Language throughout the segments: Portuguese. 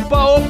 opa, opa,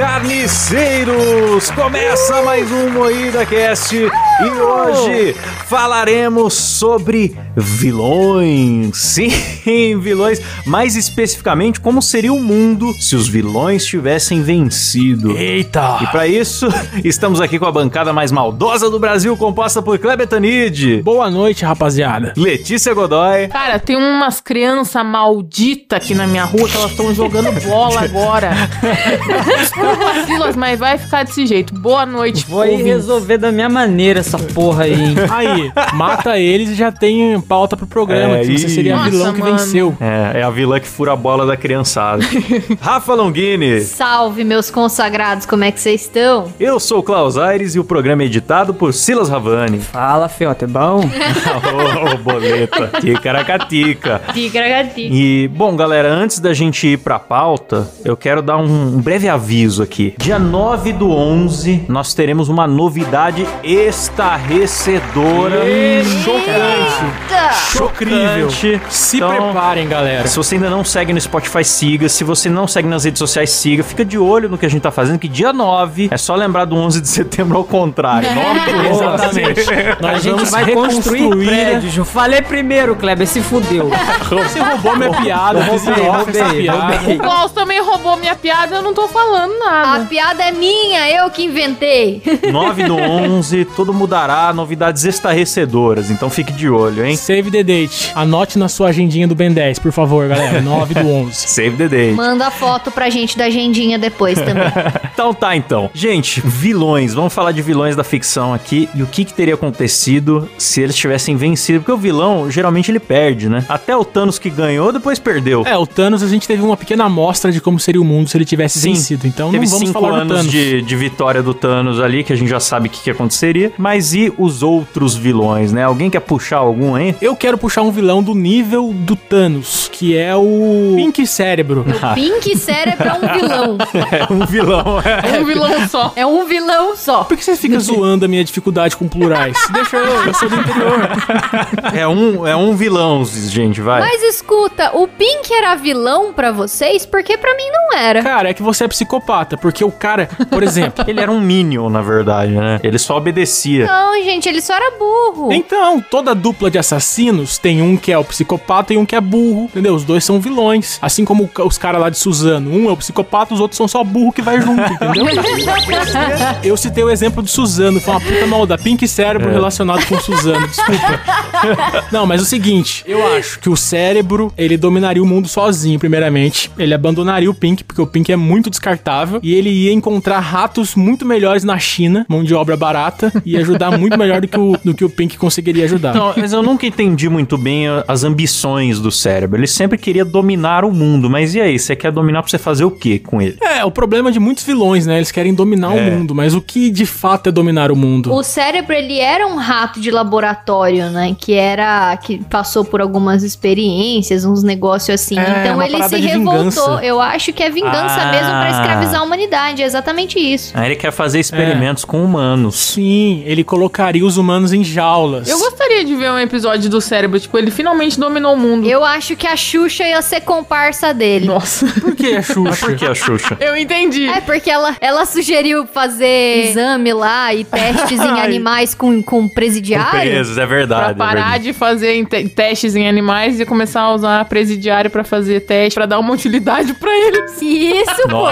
carniceiros! Começa mais um Moída Cast e hoje falaremos sobre vilões. Sim, vilões. Mais especificamente, como seria o mundo se os vilões tivessem vencido. Eita! E para isso, estamos aqui com a bancada mais maldosa do Brasil, composta por Kleber Tanid, Boa noite, rapaziada. Letícia Godoy, Cara, tem umas crianças malditas aqui na minha rua que elas estão jogando bola agora. Desculpa, Silas, mas vai ficar desse jeito. Boa noite. Vou aí ouvintes. resolver da minha maneira essa porra aí, hein? Aí, mata eles e já tem pauta pro programa. É, que você seria a Nossa, vilão que mano. venceu. é, é a vilã que fura a bola da criançada. Rafa Longini. Salve, meus consagrados, como é que vocês estão? Eu sou o Klaus Aires e o programa é editado por Silas Ravani. Fala, Fiota, é bom? Ô, boleta. Ticaracatica. Tigragatica. E, bom, galera, antes da gente ir pra pauta, eu quero dar um breve aviso aqui. Dia 9 do 11, nós teremos uma novidade estarrecedora. Chocante. Chocrível. Chocante. Se Então, preparem, galera. Se você ainda não segue no Spotify, siga. Se você não segue nas redes sociais, siga. Fica de olho no que a gente tá fazendo, que dia 9 é só lembrar do 11 de setembro ao contrário. 9 do 11. Exatamente. A Nós gente vamos vai construir reconstruir. prédios. Eu falei primeiro, Kleber, se fudeu. Você roubou minha piada, Roubei, roubei, essa piada. roubei. O Klaus também roubou minha piada, eu não tô falando A nada. piada é minha, eu que inventei. 9 do 11, tudo mudará, novidades estarrecedoras. Então fique de olho, hein? Save the date. Anote na sua agendinha do Ben 10, por favor, galera. 9 do 11. Save the date. Manda a foto pra gente da agendinha depois também. Então tá, então. Gente, vilões. Vamos falar de vilões da ficção aqui e o que, que teria acontecido se eles tivessem vencido. Porque o vilão, geralmente, ele perde, né? Até o Thanos que ganhou, depois perdeu. É, o Thanos, a gente teve uma pequena amostra de como seria o mundo se ele tivesse Sim. vencido. Então Teve não vamos cinco anos de, de vitória do Thanos ali, que a gente já sabe o que, que aconteceria. Mas e os outros vilões, né? Alguém quer puxar algum aí? Eu quero puxar um vilão do nível do Thanos, que é o Pink Cérebro. Pink Cérebro é um vilão. É um vilão, é. É um vilão só. É um vilão só. Por que você fica zoando a minha dificuldade com plurais? Deixa eu, eu sou do interior. É um, é um vilão, gente, vai. Mas escuta, o Pink era vilão pra vocês? Porque pra mim não era. Cara, é que você é psicopata, porque o cara, por exemplo. Ele era um Minion, na verdade, né? Ele só obedecia. Não, gente, ele só era burro. Então, toda dupla de assassinos tem um que é o psicopata e um que é burro, entendeu? Os dois são vilões. Assim como o- os caras lá de Suzano. Um é o psicopata, os outros são só burro que vai junto, entendeu? Eu citei o exemplo de Suzano, foi uma puta malda. Pink cérebro relacionado com Suzano, desculpa. Não, mas o seguinte, eu acho que o cérebro, ele dominaria o mundo sozinho, primeiramente. Ele abandonaria o Pink, porque o Pink é muito descartável. E ele ia encontrar ratos muito melhores na China, mão de obra barata, e ajudar muito melhor do que o, do que o Pink conseguiria ajudar. Não, mas eu nunca entendi muito bem as ambições do cérebro. Ele sempre queria dominar o mundo, mas e aí? Você quer dominar pra você fazer o quê com ele? É, o problema de muitos vilões, né? Eles querem dominar É. o mundo, mas o que de fato é dominar o mundo? O cérebro, ele era um rato de laboratório, né? Que que era. que passou por algumas experiências, uns negócios assim. É, então uma ele se de revoltou. vingança. Eu acho que é vingança Ah. mesmo pra escravizar a humanidade. É exatamente isso. Aí ele quer fazer experimentos com humanos. Sim, ele colocaria os humanos em jaulas. Eu gostaria de ver um episódio do cérebro, tipo, ele finalmente dominou o mundo. Eu acho que a Xuxa ia ser comparsa dele. Nossa. Por que a Xuxa? Por que a Xuxa? Eu entendi. É, porque ela, ela sugeriu fazer exame lá e testes em Ai. animais com, com presidiário. Presos, é Pra verdade. é parar verdade. de fazer testes em animais e começar a usar presidiário pra fazer teste, pra dar uma utilidade pra eles. Isso, pô.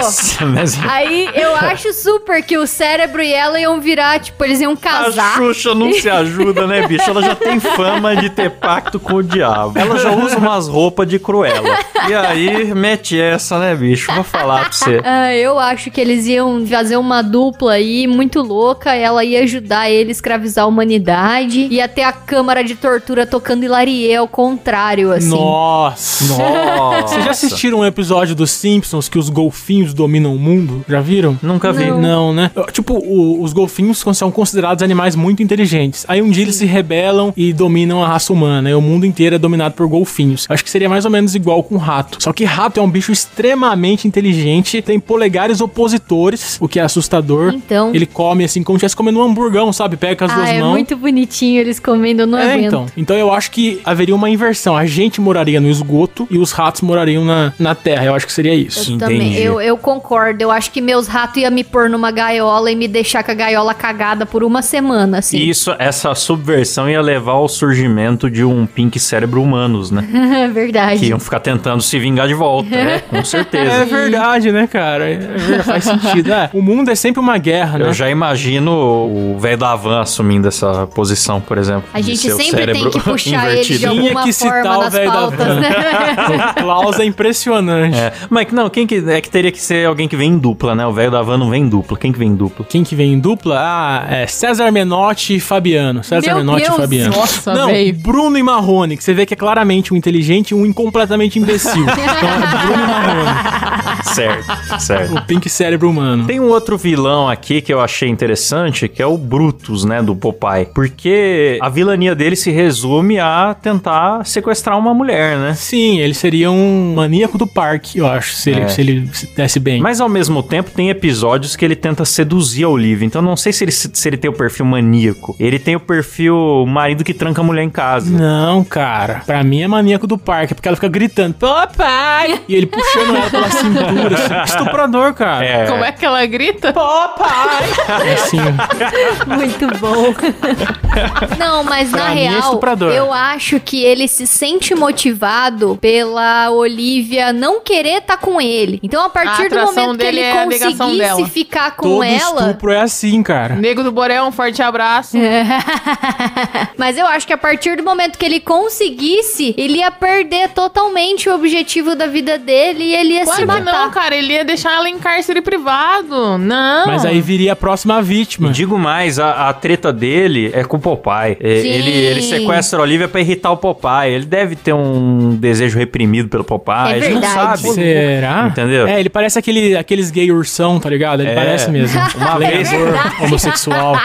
Aí eu acho super que o cérebro e ela iam virar, tipo, eles iam a casar. Xuxa não se ajuda, né, bicho? Ela já tem fama de ter pacto com o diabo. Ela já usa umas roupas de cruela. E aí, mete essa, né, bicho? Vou falar pra você. Ah, eu acho que eles iam fazer uma dupla aí muito louca. Ela ia ajudar ele a escravizar a humanidade. Ia ter a câmara de tortura tocando Hilarie ao contrário, assim. Nossa. Nossa. Vocês já assistiram um episódio dos Simpsons que os golfinhos dominam o mundo? Já viram? Nunca vi. Não, né? Tipo, o- os golfinhos são considerados animais muito inteligentes. Aí um dia eles se rebelam e dominam a raça humana. E o mundo inteiro é dominado por golfinhos. Acho que seria mais ou menos igual com rato. Só que rato é um bicho extremamente inteligente, tem polegares opositores, o que é assustador. Então. Ele come assim como se estivesse comendo um hamburgão, sabe? Pega com as Ah, duas é mãos. muito bonitinho eles comendo, não É, aguento. então. Então eu acho que haveria uma inversão. A gente moraria no esgoto e os ratos morariam na, na terra. Eu acho que seria isso. Eu também, Entendi. eu, eu concordo. Eu acho que meus ratos iam me pôr numa gaiola e me deixar com a gaiola cagada por uma semana, assim. Isso, essa subversão ia levar ao surgimento de um pink cérebro humanos, né? É verdade. Que iam ficar tentando se vingar de volta, né? Com É certeza. verdade, né, cara? É faz sentido. É, o mundo é sempre uma guerra, né? Eu já imagino o velho da van assumindo essa posição, por exemplo. A gente sempre tem cérebro que puxar ele de invertido. Tinha alguma que citar forma o nas velho da pautas, van. né? O Klaus é impressionante. É. Mas não, quem que é que teria que ser alguém que vem em dupla, né? O velho da van não vem em dupla. Quem que vem em dupla? Quem que vem em dupla? Ah, é César Menotti e Fabiano. César Meu Menotti Deus, e Fabiano. nossa, Não, véi. Bruno e Marrone, que você vê que é claramente um inteligente e um incompletamente imbecil. então é Bruno e Marrone, Certo, certo. o pink cérebro humano. Tem um outro vilão aqui que eu achei interessante, que é o Brutus, né, do Popeye. Porque a vilania dele se resume a tentar sequestrar uma mulher, né? Sim, ele seria um maníaco do parque, eu acho, se ele, É. se ele se desse bem. Mas ao mesmo tempo tem episódios que ele tenta seduzir a Olivia. Então não sei se ele, se ele tem o perfil maníaco. Ele tem o perfil marido que tranca a mulher em casa. Não, cara. Pra mim é maníaco do parque, porque ela fica gritando, papai! E ele puxando ela pela cintura, assim. Estuprador, cara. É. Como é que ela grita? É assim. Muito bom. Não, mas Pra na é real, estuprador. eu acho que ele se sente motivado pela Olivia não querer estar com ele. Então, a partir A do atração momento que dele ele é a negação conseguisse dela. ficar com Todo ela. estupro é assim, cara. Nego do Borel, um forte abraço. Mas eu acho que a partir do momento que ele conseguisse, ele ia perder totalmente o objetivo da vida dele e ele ia se Claro que matar. não, cara. Ele ia deixar ela em cárcere privado. Não. Mas aí viria a próxima vítima. Digo mais, a, a treta dele é com o Popeye. É. Ele, ele sequestra a Olivia pra irritar o Popeye. Ele deve ter um desejo reprimido pelo Popeye. É a gente não verdade. sabe. Será? Entendeu? É, ele parece aquele, aqueles gay ursão, tá ligado? Ele É. parece mesmo. Uma vez, Homossexual.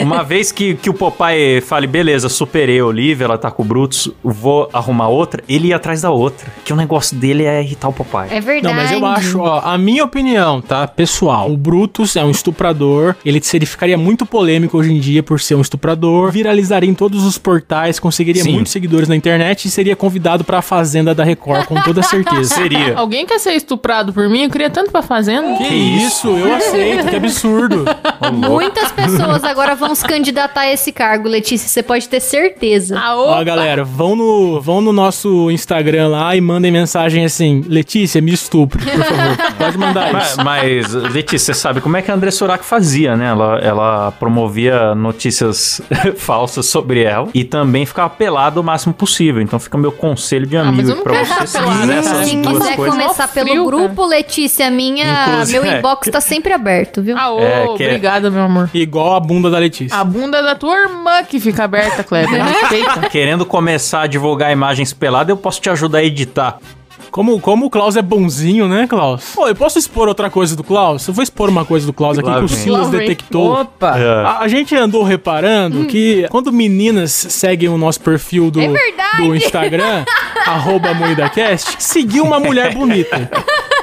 uma vez que, que o Popeye fale, beleza, superei a Olivia, ela tá com o Brutus, vou arrumar outra, ele ia atrás da outra. Que o negócio dele é irritar o Popeye. É verdade. Não, mas eu acho, ó, a minha opinião, tá, pessoal, o Brutus é um estuprador, ele, ele ficaria muito polêmico hoje em dia por ser um estuprador, viralizaria em todos os portais, conseguiria Sim. muitos seguidores na internet e seria convidado pra Fazenda da Record, com toda certeza. Seria. Alguém quer ser estuprado por mim? Eu queria tanto pra fazenda. Que isso, eu aceito, que absurdo. Muitas pessoas agora vão se candidatar a esse cargo, Letícia. Você pode ter certeza. Ah, Ó, galera, vão no, vão no nosso Instagram lá e mandem mensagem assim: Letícia, me estupre, por favor. Pode mandar Mas, isso. mas, Letícia, você sabe como é que a André Surak fazia, né? Ela, ela promovia notícias falsas sobre ela e também ficava pelada o máximo possível. Então fica meu conselho de mas amigo não pra você se duas quiser coisas. começar pelo frio, grupo, Letícia, minha, Inclusive, meu é. inbox tá sempre aberto, viu? Ah, ô, É, é- obrigada, meu amor. Igual a bunda da Letícia. A bunda da tua irmã que fica aberta, Kleber. Respeita. Querendo começar a divulgar imagens peladas, eu posso te ajudar a editar. Como, como o Klaus é bonzinho, né, Klaus? Pô, eu posso expor outra coisa do Klaus? Eu vou expor uma coisa do Klaus aqui Lá que o. Silas detectou. Opa! É. A, a gente andou reparando que quando meninas seguem o nosso perfil do, É do Instagram, arroba MoídaCast, seguiu uma mulher bonita.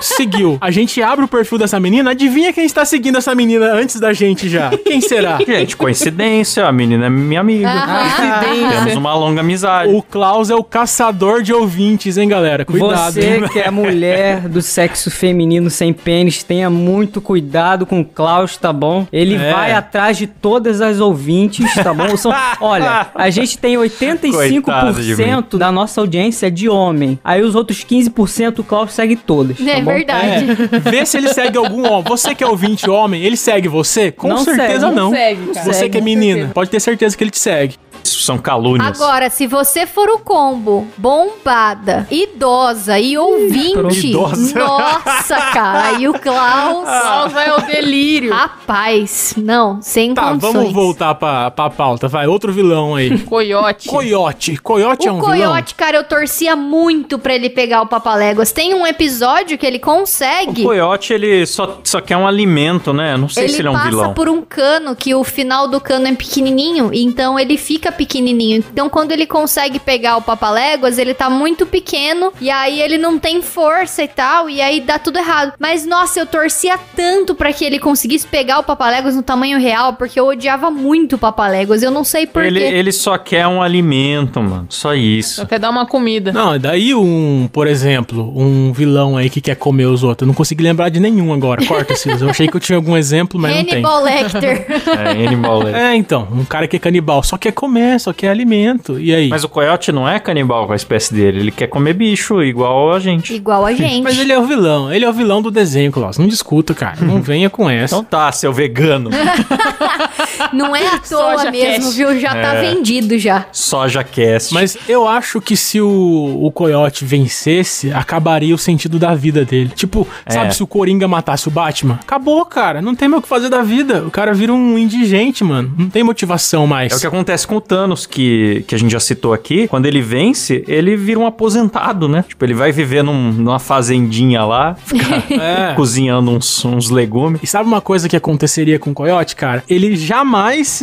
Seguiu. A gente abre o perfil dessa menina, adivinha quem está seguindo essa menina antes da gente já? Quem será? Gente, coincidência, a menina é minha amiga. Temos Coincidência. uma longa amizade. O Klaus é o caçador de ouvintes, hein, galera? Cuidado. Você hein? que é mulher do sexo feminino sem pênis, tenha muito cuidado com o Klaus, tá bom? Ele É. vai atrás de todas as ouvintes, tá bom? São- olha, a gente tem Coitado de 85% da nossa audiência é de homem. Aí os outros 15% o Klaus segue todas, tá É bom? Verdade. É, vê se ele segue algum homem. Você que é ouvinte homem, ele segue você? Com Não certeza segue. não. segue, cara. Você segue, que é menina, certeza. pode ter certeza que ele te segue. Isso são calúnias. Agora, se você for o combo, bombada, idosa e ouvinte, Idosa. nossa, cara, e o Klaus, Klaus vai ao delírio. rapaz, não, sem Tá, condições. vamos voltar pra, pra pauta. Vai, outro vilão aí. Coiote. Coiote. Coiote é O um vilão? Coyote, cara, eu torcia muito pra ele pegar o Papaléguas. Tem um episódio que ele O consegue. coiote, ele só, só quer um alimento, né? Não sei Ele se ele é um passa vilão. por um cano que o final do cano é pequenininho, então ele fica pequenininho. Então quando ele consegue pegar o Papaléguas, ele tá muito pequeno e aí ele não tem força e tal, e aí dá tudo errado. Mas nossa, eu torcia tanto pra que ele conseguisse pegar o Papaléguas no tamanho real, porque eu odiava muito o Papaléguas. Eu não sei porquê. Ele, ele só quer um alimento, mano. Só isso. Só quer dar uma comida. Não, daí um, por exemplo, um vilão aí que quer comer os outros. Eu não consegui lembrar de nenhum agora. Corta, Silas. Eu achei que eu tinha algum exemplo, mas não tem. Hannibal Lecter. É, animal. né? É, então, um cara que é canibal só quer comer, só quer alimento. E aí? Mas o coiote não é canibal com a espécie dele. Ele quer comer bicho, igual a gente. Igual a gente. Mas ele é o vilão. Ele é o vilão do desenho, Klaus. Não discuta, cara. Não venha com essa. Então tá, seu vegano. Não é à toa Soja mesmo, cast. viu? Já tá É. vendido já. Soja cast. Mas eu acho que se o, o Coyote vencesse, acabaria o sentido da vida dele. Tipo, É. sabe se o Coringa matasse o Batman? Acabou, cara. Não tem mais o que fazer da vida. O cara vira um indigente, mano. Não tem motivação mais. É o que acontece com o Thanos, que, que a gente já citou aqui. Quando ele vence, ele vira um aposentado, né? Tipo, ele vai viver num- numa fazendinha lá, ficar É. cozinhando uns, uns legumes. E sabe uma coisa que aconteceria com o Coyote, cara? Ele jamais,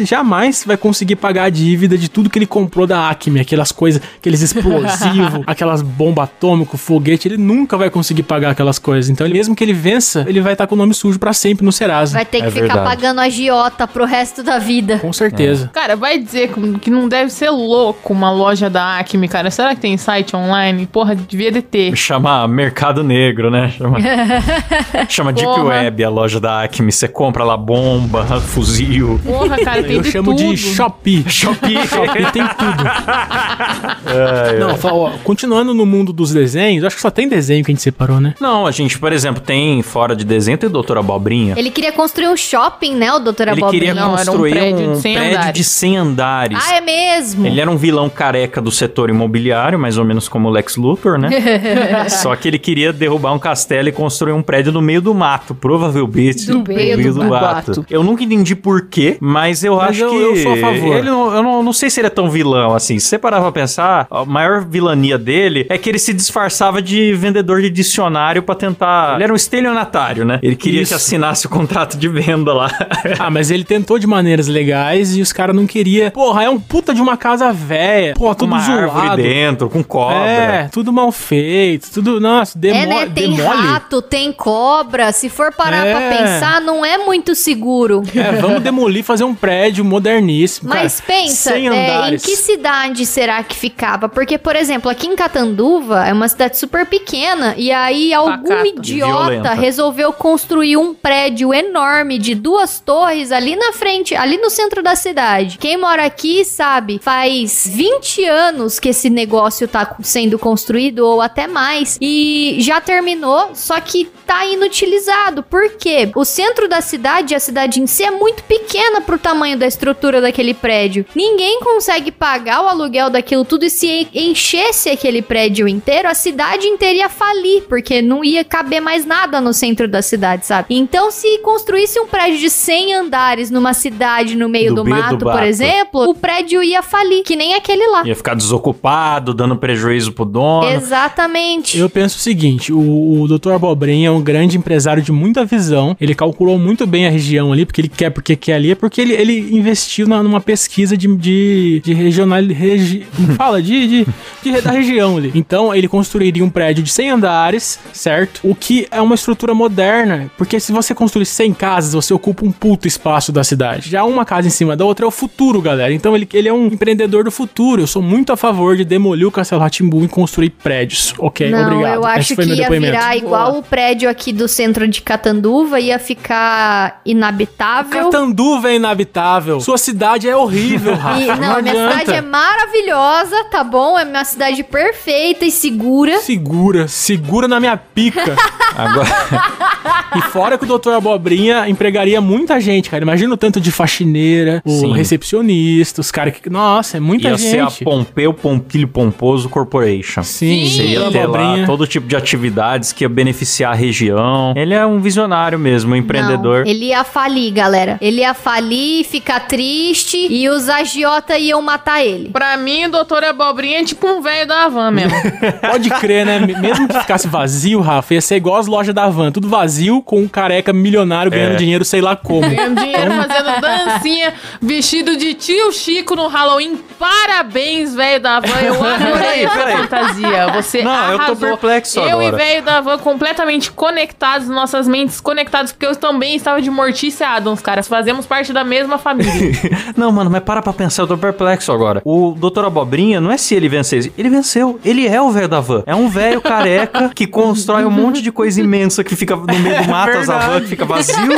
jamais vai conseguir pagar a dívida de tudo que ele comprou da Acme, aquelas coisas, aqueles explosivos, aquelas bombas atômicas, foguete, ele nunca vai conseguir pagar aquelas coisas. Então, ele- mesmo que ele vença, ele vai estar com o nome sujo pra sempre no Serasa. Vai ter que É ficar verdade. pagando agiota pro resto da vida. Com certeza. Cara, vai dizer que- não deve ser louco uma loja da Acme, cara. Será que tem site online? Porra, devia de ter. Chama Mercado Negro, né? Chama, chama Deep. Web, a loja da Acme. Você compra lá bomba, fuzil. Porra, cara, tem Eu de chamo tudo. de Shopee. Shopee. Shopee tem tudo. Não, fa- ó, continuando no mundo dos desenhos, acho que só tem desenho que a gente separou, né? Não, a gente, por exemplo, tem fora de desenho, tem Doutor Abobrinha. Ele queria construir um shopping, né, o Dr. Ele Abobrinha? queria Não, era um construir prédio um de 100 prédio andares. de 100 andares. Ah, é mesmo? Ele era um vilão careca do setor imobiliário, mais ou menos como o Lex Luthor, né? Só que ele queria derrubar um castelo e construir um prédio no meio do mato, provavelmente. Do meio do mato. Eu nunca entendi por quê, mas eu Mas acho eu- que. eu sou a favor. Ele não- eu não, não sei se ele é tão vilão assim. Se você parar pra pensar, a maior vilania dele é que ele se disfarçava de vendedor de dicionário pra tentar. Ele era um estelionatário, né? Ele queria Isso. que assinasse o contrato de venda lá. Ah, mas ele tentou de maneiras legais e os caras não queriam. Porra, é um puta de uma casa velha. Porra, tudo uma zoado. árvore dentro, com cobra. É, tudo mal feito, tudo, nossa, demo É, né? Tem demole. rato, tem cobra. Se for parar É. pra pensar, não é muito seguro. É, vamos demolir, fazer um prédio moderníssimo. Mas cara. pensa, 100 é, em andares. que cidade será que ficava? Porque, por exemplo, aqui em Catanduva é uma cidade super pequena e aí algum Pacata. idiota Violenta. resolveu construir um prédio enorme de duas torres ali na frente, ali no centro da cidade. Quem mora aqui sabe, faz 20 anos que esse negócio tá sendo construído ou até mais e já terminou, só que tá inutilizado. Por quê? O centro da cidade, a cidade em si é muito pequena pro tamanho da estrutura daquele prédio. Ninguém consegue pagar o aluguel daquilo tudo e se enchesse aquele prédio inteiro, a cidade inteira ia falir, porque não ia caber mais nada no centro da cidade, sabe? Então, se construísse um prédio de 100 andares numa cidade no meio Do do, meio do mato, por mato. exemplo, o prédio ia falir, que nem aquele lá. Ia ficar desocupado, dando prejuízo pro dono. Exatamente. Eu penso o seguinte, o, o Dr. Abobrinha é um grande empresário de muita visão, ele calculou muito bem a região ali, porque ele quer, porque quer ali, é porque ele, ele investiu na- numa pesquisa de, de, de regional... Regi, como fala? De, de, de- da região ali. Então, ele construiria um prédio de 100 andares, certo? O que é uma estrutura moderna, porque se você construir 100 casas, você ocupa um puto espaço da cidade. Já uma casa em cima da outra é o futuro, galera. Então, ele, ele é um empreendedor do futuro. Eu sou muito a favor de demolir o Castelo Ratimbu e construir prédios. Ok, Não, obrigado. eu Esse acho foi que meu ia depoimento. virar igual o prédio aqui do centro de Catanduva, ia ficar inabitável. Catanduva é inabitável. Sua cidade é horrível, Rafa. E, não, minha adianta. cidade é maravilhosa, tá bom? É minha cidade perfeita e segura. Segura, segura na minha pica. Agora, e fora que o Doutor Abobrinha empregaria muita gente, cara. Imagina o tanto de faxineira, o Sim. recepcionista, os caras que. Nossa, é muita ia ser a gente. Pompeu Pompilho Pomposo Corporation. Sim, Você ia ter lá todo tipo de atividades que ia beneficiar a região. Ele é um visionário mesmo, um empreendedor. Não, ele ia falir, galera. Ele ia falir, ficar triste e os agiota iam matar ele. Pra mim, o doutor Abobrinha é tipo um velho da van mesmo. Pode crer, né? Mesmo que ficasse vazio, Rafa, ia ser igual as lojas da van. Tudo vazio, com um careca milionário ganhando É. dinheiro, sei lá como. Ganhando dinheiro fazendo dancinha, vestido de tio Chico no Halloween. Parabéns, velho da van. Eu adorei Peraí, essa peraí. fantasia. Você Não, eu tô arrasou. perplexo Eu e agora. velho da van completamente conectados, nossas mentes conectadas, porque eu também estava de Mortícia Adams, cara. Fazemos parte da mesma família. Não, mano, mas para pra pensar, eu tô perplexo agora. O Dr. Abobrinha, não é se ele vencesse, ele venceu. Ele é o velho da van. É um velho careca que constrói um monte de coisa imensa que fica no meio do mato, as van que fica vazio.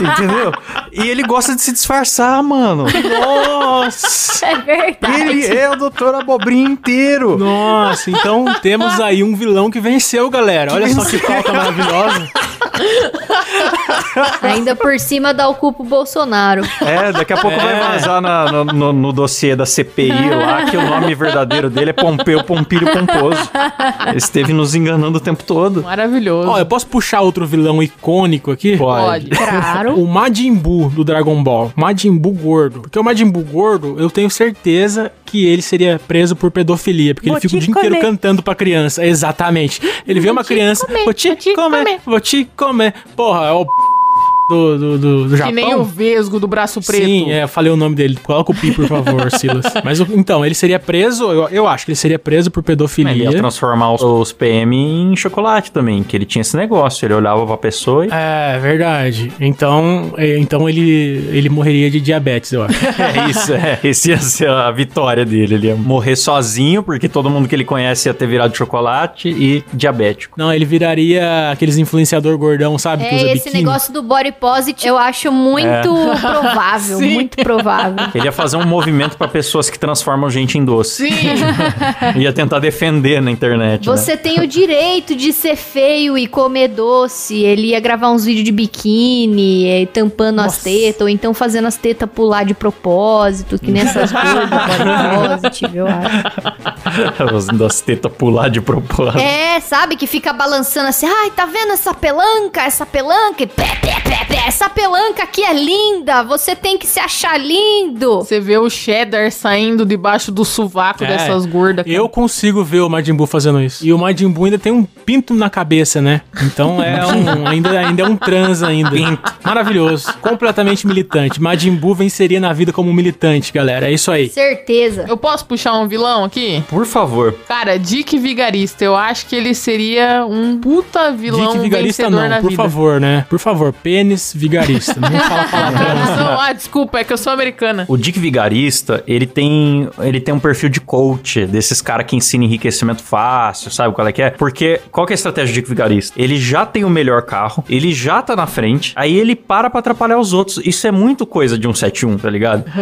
entendeu? E ele gosta de se disfarçar, mano. Nossa! É verdade. Ele é o Dr. Abobrinha inteiro. Nossa, então temos aí um vilão que venceu, galera. Olha só que pauta maravilhosa. Ainda por cima dá o culpa o Bolsonaro. É, daqui a pouco vai É. vazar na- no, no- no dossiê da CPI lá que o nome verdadeiro dele é Pompeu Pompilho Pomposo. Ele esteve nos enganando o tempo todo. Maravilhoso. Ó, eu posso puxar outro vilão icônico aqui? Pode. Claro. O Majin Buu do Dragon Ball. Majin Buu gordo. Porque o Majin Buu gordo, eu tenho certeza que ele seria preso por pedofilia. Porque Vou ele fica o dia inteiro comer. cantando pra criança. Exatamente. Ele vê uma criança. comer, vou te, vou comer, comer." Vou te comer. Porra, é o do, do, do, do Japão. Que nem o Vesgo do braço preto. Sim, é, eu falei o nome dele. Coloca o pi, por favor, Silas. Mas então, ele seria preso, eu, eu acho que ele seria preso por Ele pedofilia. ia transformar os, os PM em chocolate também, que ele tinha esse negócio. Ele olhava pra pessoa e. É, verdade. Então, é, então ele, ele morreria de diabetes, eu acho. É isso, é. Esse ia ser a vitória dele. Ele ia morrer sozinho, porque todo mundo que ele conhece ia ter virado chocolate e diabético. Não, ele viraria aqueles influenciador gordão, sabe? que É, usa esse biquíni. negócio do body positive eu acho muito É. provável, Sim. muito provável. Ele ia fazer um movimento pra pessoas que transformam gente em doce. Sim. Ia tentar defender na internet. né? Você tem o direito de ser feio e comer doce. Ele ia gravar uns vídeos de biquíni, eh, tampando as Nossa. tetas, ou então fazendo as tetas pular de propósito, que nessas body positive, eu acho. As das tetas pular de propósito. É, sabe? Que fica balançando assim. Ai, tá vendo essa pelanca? Essa pelanca? E pé, pé, pé. Essa pelanca aqui é linda. Você tem que se achar lindo. Você vê o cheddar saindo debaixo do sovaco É, dessas gordas. cara. Eu consigo ver o Majin Buu fazendo isso. E o Majin Buu ainda tem um pinto na cabeça, né? Então é um, ainda, ainda é um trans ainda. Maravilhoso. Completamente militante. Majin Buu venceria na vida como militante, galera. É isso aí. Certeza. Eu posso puxar um vilão aqui? Por favor. Cara, Dick Vigarista. Eu acho que ele seria um puta vilão Dick Vigarista vencedor não, na por vida. favor, né? Por favor, pênis vigarista. Não fala palavrão. Não, ah, desculpa, é que eu sou americana. O Dick Vigarista, ele tem, ele tem um perfil de coach, desses caras que ensinam enriquecimento fácil, sabe qual é que é? Porque qual que é a estratégia do Dick Vigarista? Ele já tem o melhor carro, ele já tá na frente, aí ele para pra atrapalhar os outros. Isso é muito coisa de um 71, tá ligado?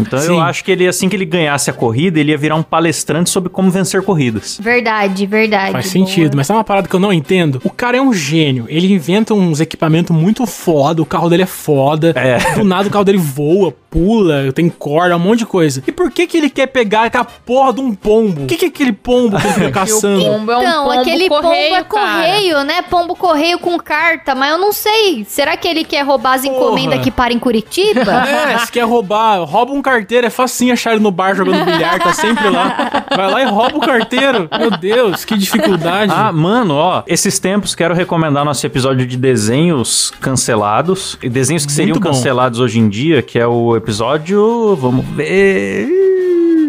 Então eu acho que ele, assim que ele ganhasse a corrida, ele ia virar um palestrante sobre como vencer corridas. Verdade, verdade. Faz boa. sentido, mas sabe uma parada que eu não entendo? O cara é um gênio. Ele inventa uns equipamentos muito foda, o carro dele é foda. É. Do nada o carro dele voa, pula, tem corda, um monte de coisa. E por que que ele quer pegar aquela porra de um pombo? O que que é aquele pombo que ele fica caçando? pombo é um Então, pombo aquele correio, pombo é cara. correio, né? Pombo correio com carta, mas eu não sei. Será que ele quer roubar as Porra. encomendas que para em Curitiba? É, se quer roubar, rouba um carteiro, é facinho achar ele no bar jogando bilhar, tá sempre lá. Vai lá e rouba o carteiro. Meu Deus, que dificuldade. Ah, mano, ó, esses tempos quero recomendar nosso episódio de desenhos cancelados. E Desenhos que seriam cancelados hoje em dia, que é o episódio. Vamos ver.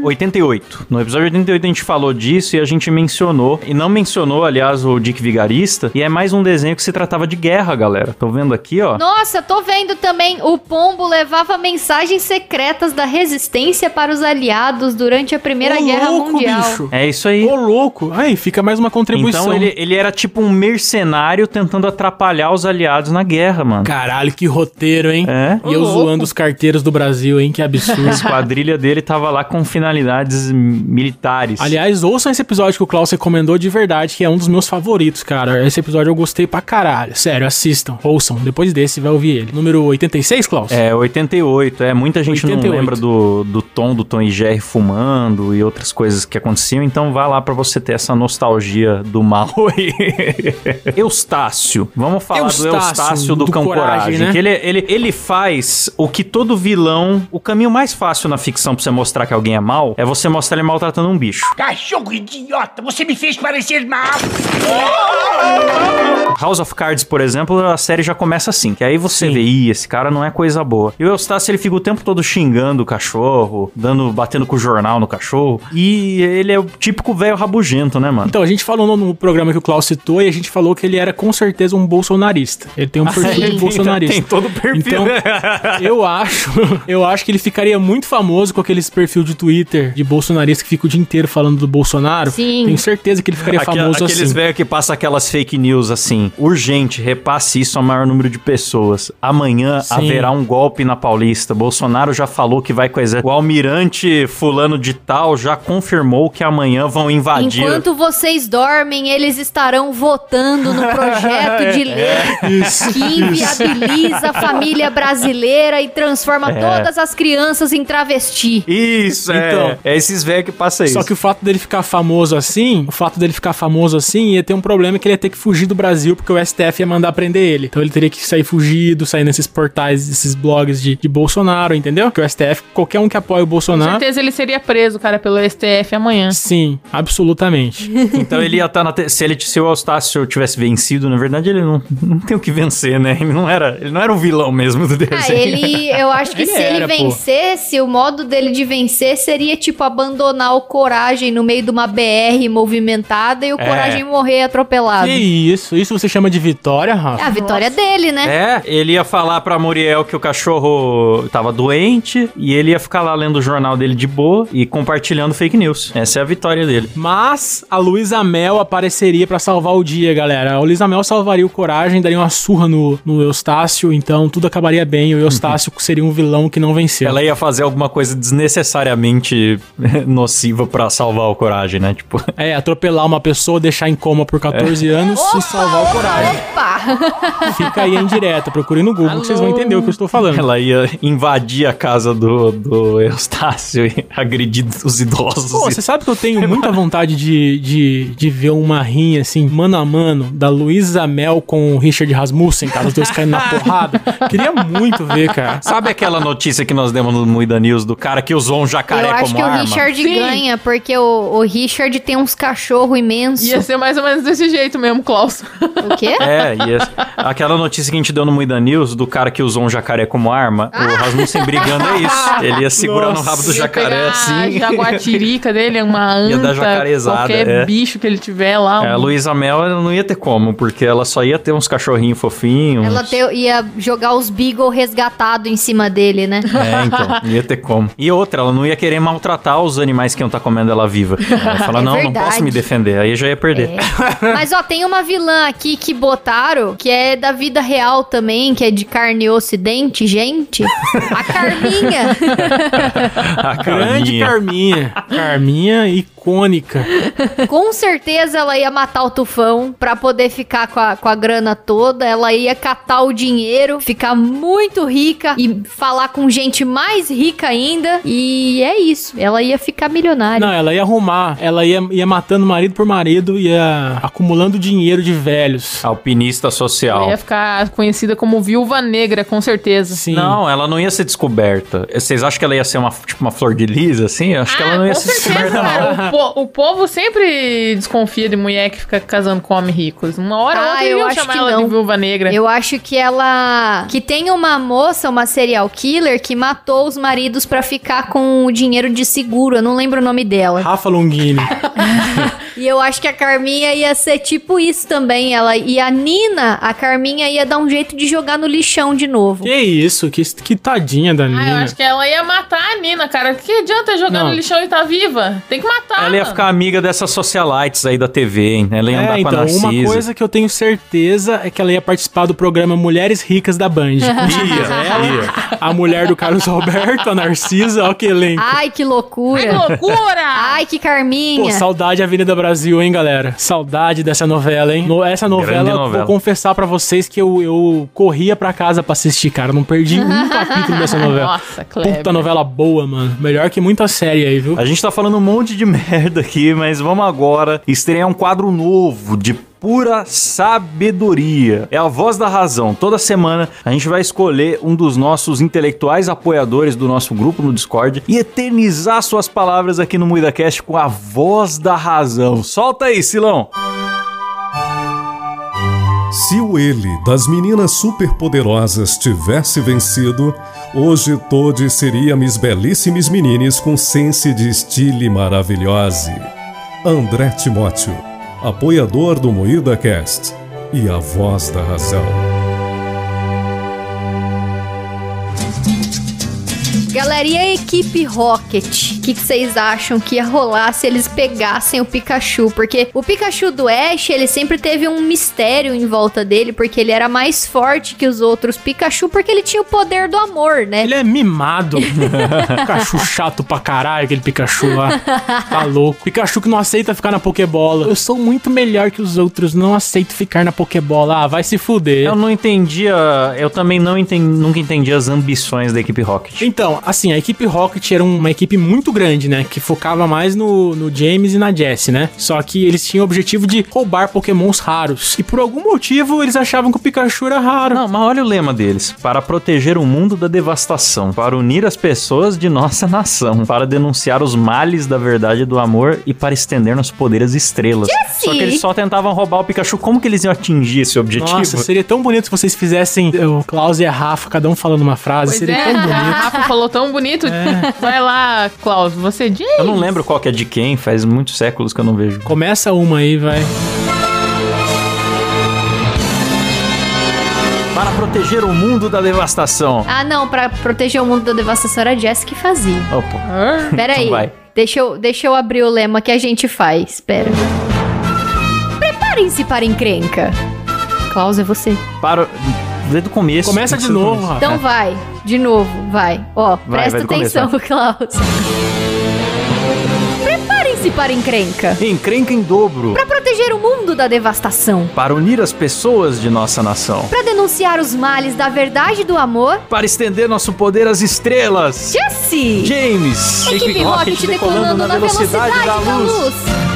88. No episódio 88 a gente falou disso e a gente mencionou, e não mencionou, aliás, o Dick Vigarista, e é mais um desenho que se tratava de guerra, galera. Tô vendo aqui, ó. Nossa, tô vendo também. O pombo levava mensagens secretas da resistência para os aliados durante a Primeira Ô, Guerra louco, Mundial. bicho. É isso aí. Ô, louco. Aí, fica mais uma contribuição. Então ele, ele era tipo um mercenário tentando atrapalhar os aliados na guerra, mano. Caralho, que roteiro, hein? É. E eu louco. zoando os carteiros do Brasil, hein? Que absurdo. A esquadrilha dele tava lá com finalidades militares. Aliás, ouçam esse episódio que o Klaus recomendou de verdade, que é um dos meus favoritos, cara. Esse episódio eu gostei pra caralho. Sério, assistam, ouçam. Depois desse, vai ouvir ele. Número 86, Klaus? É, 88. É, muita gente 88. não lembra do, do tom do Tom e Jerry fumando e outras coisas que aconteciam, então vá lá pra você ter essa nostalgia do mal aí. Eustácio. Vamos falar Eustácio, do Eustácio do, do Cão Coragem, Coragem. né? Que ele, ele, ele faz o que todo vilão. O caminho mais fácil na ficção pra você mostrar que alguém é mal é você mostrar ele maltratando um bicho. Cachorro idiota, você me fez parecer mal. House of Cards, por exemplo, a série já começa assim. Que aí você Sim. vê, ih, esse cara não é coisa boa. E o Eustácio, ele fica o tempo todo xingando o cachorro, dando, batendo com o jornal no cachorro. E ele é o típico velho rabugento, né, mano? Então, a gente falou no, programa que o Klaus citou e a gente falou que ele era com certeza um bolsonarista. Ele tem um perfil de bolsonarista. Tem todo o perfil. Então, eu acho, eu acho que ele ficaria muito famoso com aqueles perfil de Twitter de bolsonarista que fica o dia inteiro falando do Bolsonaro. Sim. Tenho certeza que ele ficaria Aquela- famoso aqueles assim. velhos que passam aquelas fake news assim. Urgente, repasse isso ao maior número de pessoas. Amanhã Sim. haverá um golpe na Paulista. Bolsonaro já falou que vai com o exército. O almirante fulano de tal já confirmou que amanhã vão invadir. Enquanto vocês dormem, eles estarão votando no projeto de lei Isso, que inviabiliza a família brasileira e transforma É. todas as crianças em travesti. Isso, é. Então. É esses velhos que passam isso. Só que o fato dele ficar famoso assim, o fato dele ficar famoso assim, ia ter um problema que ele ia ter que fugir do Brasil, porque o STF ia mandar prender ele. Então ele teria que sair fugido, sair nesses portais, esses blogs de, de Bolsonaro, entendeu? Que o STF, qualquer um que apoia o Com Bolsonaro. certeza ele seria preso, cara, pelo STF amanhã. Sim, absolutamente. Então ele ia estar na. te- Se, ele, se o Eustácio tivesse vencido, na verdade, ele não, não tem o que vencer, né? Ele não era, ele não era o vilão mesmo do Ah, desenho. ele, eu acho que Ele se ele era, pô. vencesse, o modo dele de vencer seria tipo abandonar o Coragem no meio de uma BR movimentada e o É. Coragem morrer atropelado. que isso? Isso você chama de vitória, Rafa? É a vitória dele, né? É, ele ia falar pra Muriel que o cachorro tava doente e ele ia ficar lá lendo o jornal dele de boa e compartilhando fake news. Essa é a vitória dele. Mas a Luísa Mel apareceria pra salvar o dia, galera. A Luísa Mel salvaria o Coragem, daria uma surra no, no Eustácio, então tudo acabaria bem. O Eustácio seria um vilão que não venceu. Ela ia fazer alguma coisa desnecessariamente nociva pra salvar o coragem, né? Tipo, É, atropelar uma pessoa, deixar em coma por 14 anos e salvar o Coragem. Opa! Fica aí indireta, procure no Google que vocês vão entender o que eu estou falando. ela ia invadir a casa do, do Eustácio e agredir os idosos. Pô, e- você sabe que eu tenho muita vontade de, de, de ver uma rinha, assim, mano a mano, da Luísa Mel com o Richard Rasmussen, cara, os dois caindo na porrada. Queria muito ver, cara. Sabe aquela notícia que nós demos no Muida News do cara que usou um jacaré Eu acho que o arma? Richard Sim. ganha, porque o, o Richard tem uns cachorros imensos. Ia ser mais ou menos desse jeito mesmo, Klaus. O quê? É, essa- aquela notícia que a gente deu no Muida News do cara que usou um jacaré como arma, o Rasmussen brigando é isso. Ele ia segurando Nossa. o rabo do Ia jacaré assim. A jaguatirica dele, uma anta, Ia dar jacarezada, qualquer é. bicho que ele tiver lá. É, a um- Luísa Mel não ia ter como, porque ela só ia ter uns cachorrinhos fofinhos. Ela te- ia jogar os Beagle resgatados em cima dele, né? É, então, não ia ter como. E outra, ela não ia querer maltratar os animais que iam estar comendo ela viva. Ela ia falar, É não, não verdade. posso me defender. Aí já ia perder. É. Mas ó, tem uma vilã aqui que botaram, que é da vida real também, que é de carne e osso e dente, gente. A Carminha. A Grande Carminha. Carminha. Carminha, icônica. Com certeza ela ia matar o tufão pra poder ficar com a, com a grana toda. Ela ia catar o dinheiro, ficar muito rica e falar com gente mais rica ainda. E é isso. Ela ia ficar milionária. Não, ela ia arrumar, ela ia, ia matando marido por marido, ia acumulando dinheiro de velhos. Alpinista Ela social. ia ficar conhecida como viúva negra, com certeza. Sim. Não, ela não ia ser descoberta. Vocês acham que ela ia ser uma, tipo, uma flor de lis, assim? Eu acho que ela não ia Ah, ser certeza, descoberta, não. Po- o povo sempre desconfia de mulher que fica casando com homens ricos. Uma hora ou Ah, outra eu chamar que ela não. de viúva negra. Eu acho que ela. Que tem uma moça, uma serial killer, que matou os maridos pra ficar com o dinheiro de seguro. Eu não lembro o nome dela. Rafa Longini. E eu acho que a Carminha ia ser tipo isso também. Ela E a Nina, a Carminha ia dar um jeito de jogar no lixão de novo. que isso, que, que tadinha da Ah, eu Nina. acho que ela ia matar a Nina, cara. Que adianta jogar Não. no lixão e tá viva? Tem que matar. Ela ia mano. ficar amiga dessas socialites aí da TV, hein? Ela ia andar É, com a então, Narcisa. uma coisa que eu tenho certeza é que ela ia participar do programa Mulheres Ricas da Band. Ia, A mulher do Carlos Alberto, a Narcisa, ó que elenco. Ai, que Ai, loucura. que loucura! Ai, que Pô, Carminha. saudade Avenida Brasil, hein, galera? Saudade dessa novela, hein? No- essa novela, Grande novela. vou confessar pra vocês que eu, eu corria pra casa pra assistir, cara. Não perdi um capítulo dessa novela. Nossa, Kleber. Puta novela boa, mano. Melhor que muita série aí, viu? A gente tá falando um monte de merda aqui, mas vamos agora estrear um quadro novo de pura sabedoria. É a voz da razão. Toda semana a gente vai escolher um dos nossos intelectuais apoiadores do nosso grupo no Discord e eternizar suas palavras aqui no MuidaCast com a voz da razão. Solta aí, Silão. Se o ele das meninas superpoderosas tivesse vencido, hoje todos seríamos belíssimos menines com sense de estile maravilhoso. André Timóteo, apoiador do Moída Cast e a voz da razão. E a equipe Rocket? O que que vocês acham que ia rolar se eles pegassem o Pikachu? Porque o Pikachu do Ash, ele sempre teve um mistério em volta dele, porque ele era mais forte que os outros Pikachu, porque ele tinha o poder do amor, né? Ele é mimado. Pikachu chato pra caralho, aquele Pikachu lá. Tá louco. Pikachu que não aceita ficar na Pokébola. Eu sou muito melhor que os outros, não aceito ficar na Pokébola. Ah, vai se fuder. Eu não entendia, eu também não entendi, nunca entendi as ambições da equipe Rocket. Então, assim, a equipe Rocket era uma equipe muito grande, né? Que focava mais no, no James e na Jessie, né? Só que eles tinham o objetivo de roubar pokémons raros. E por algum motivo eles achavam que o Pikachu era raro. Não, mas olha o lema deles: para proteger o mundo da devastação, para unir as pessoas de nossa nação, para denunciar os males da verdade e do amor e para estender nossos poderes estrelas. Só que eles só tentavam roubar o Pikachu. Como que eles iam atingir esse objetivo? Nossa, seria tão bonito se vocês fizessem o Klaus e a Rafa, cada um falando uma frase. Pois seria é, tão a bonito. Rafa falou tão bonito. Vai lá, Klaus, você diz. Eu não lembro qual que é de quem, faz muitos séculos que eu não vejo. Começa uma aí, vai. Para proteger o mundo da devastação. Ah, não, pra proteger o mundo da devastação era a Jess que fazia. Opa. Pera aí. Então vai. Deixa eu, deixa eu abrir o lema que a gente faz. Espera. Preparem-se para a encrenca. Klaus, é você. Para. Desde o começo. Começa de novo, começo. Rafa. Então vai, de novo, vai. Ó, Vai, presta vai do começo, atenção, Klaus. Preparem-se para a encrenca. Encrenca em dobro. Para proteger o mundo da devastação. Para unir as pessoas de nossa nação. Para denunciar os males da verdade e do amor. Para estender nosso poder às estrelas. Jesse! James! Equipe Rocket decolando na velocidade da luz. É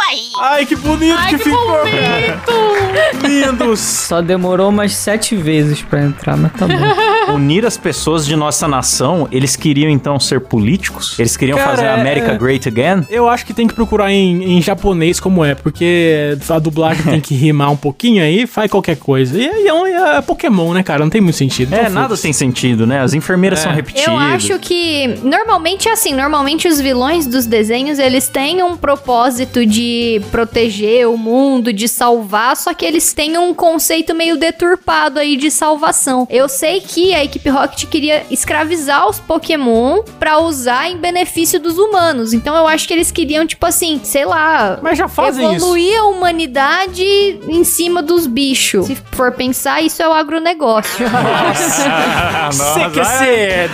aí. Ai, que bonito Ai, que, que ficou, cara. bonito! Lindos. Só demorou umas sete vezes pra entrar, mas tá bom. Unir as pessoas de nossa nação, eles queriam então ser políticos? Eles queriam Cara, fazer a é- America Great Again? Eu acho que tem que procurar em, em japonês como é, porque a dublagem tem que rimar um pouquinho aí, faz qualquer coisa. E, e é, um- é Pokémon, né, cara? Não tem muito sentido. É, Então, nada tem sentido, né? As enfermeiras É. são repetidas. Eu acho que normalmente é assim, normalmente os vilões dos desenhos, eles têm um propósito de proteger o mundo, de salvar, só que eles têm um conceito meio deturpado aí de salvação. Eu sei que a equipe Rocket queria escravizar os Pokémon pra usar em benefício dos humanos. Então eu acho que eles queriam, tipo assim, sei lá. Mas já fazem isso. Evoluir a humanidade em cima dos bichos. Se for pensar, isso é o agronegócio. Você que ser.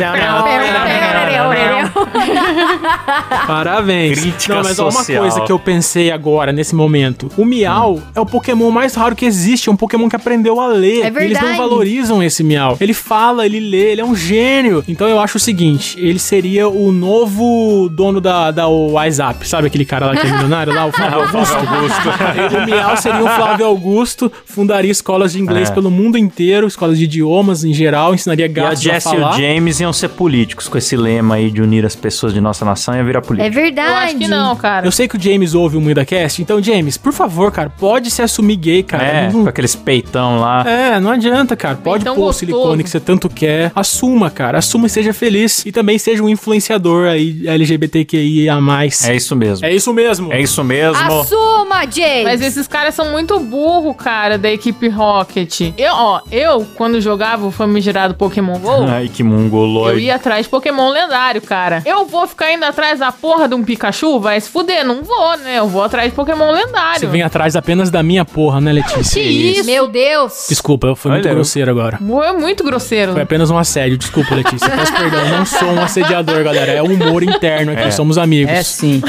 Parabéns. Crítica Não, mas ó, uma coisa que eu pensei agora, nesse momento. O Miau é o Pokémon mais raro que existe. É um Pokémon que aprendeu a ler. É E Eles não verdade. valorizam esse Miau. Ele fala, ele lê, ele é um gênio. Então eu acho o seguinte: ele seria o novo dono da, da WhatsApp. Sabe aquele cara lá que é milionário lá, o Flávio Augusto? o Miau seria o Flávio Augusto, fundaria escolas de inglês É. pelo mundo inteiro, escolas de idiomas em geral, ensinaria E a gatos a Jess e o. James iam ser políticos com esse lema aí de unir as pessoas de nossa nação e virar É político. verdade. Eu acho que não, cara. Eu sei que o James ouve o MuidaCast, então, James, por favor, cara, pode se assumir gay, cara. É, Não- com aqueles peitão lá. É, não adianta, cara. Pode Peitão pôr o gostoso. silicone que você tanto quer. Assuma, cara. Assuma e seja feliz. E também seja um influenciador aí LGBTQIA+. É isso mesmo. É isso mesmo. É isso mesmo. Assuma, James! Mas esses caras são muito burro, cara, da equipe Rocket. Eu, ó, eu, quando jogava o famigerado Pokémon GO, Ai, que eu mongoloide. ia atrás de Pokémon lendário, cara. Eu vou ficar indo atrás da porra de um Pikachu? Vai se fuder, não vou, né? Eu vou atrás de Pokémon lendário. Você vem atrás apenas da minha porra, né, Letícia? Que isso? Meu Deus! Desculpa, eu fui muito Olha, eu- grosseiro agora. É muito grosseiro. Foi apenas um assédio. Desculpa, Letícia. Peço perdão. Não sou um assediador, galera. É um humor interno aqui. Somos amigos. É sim.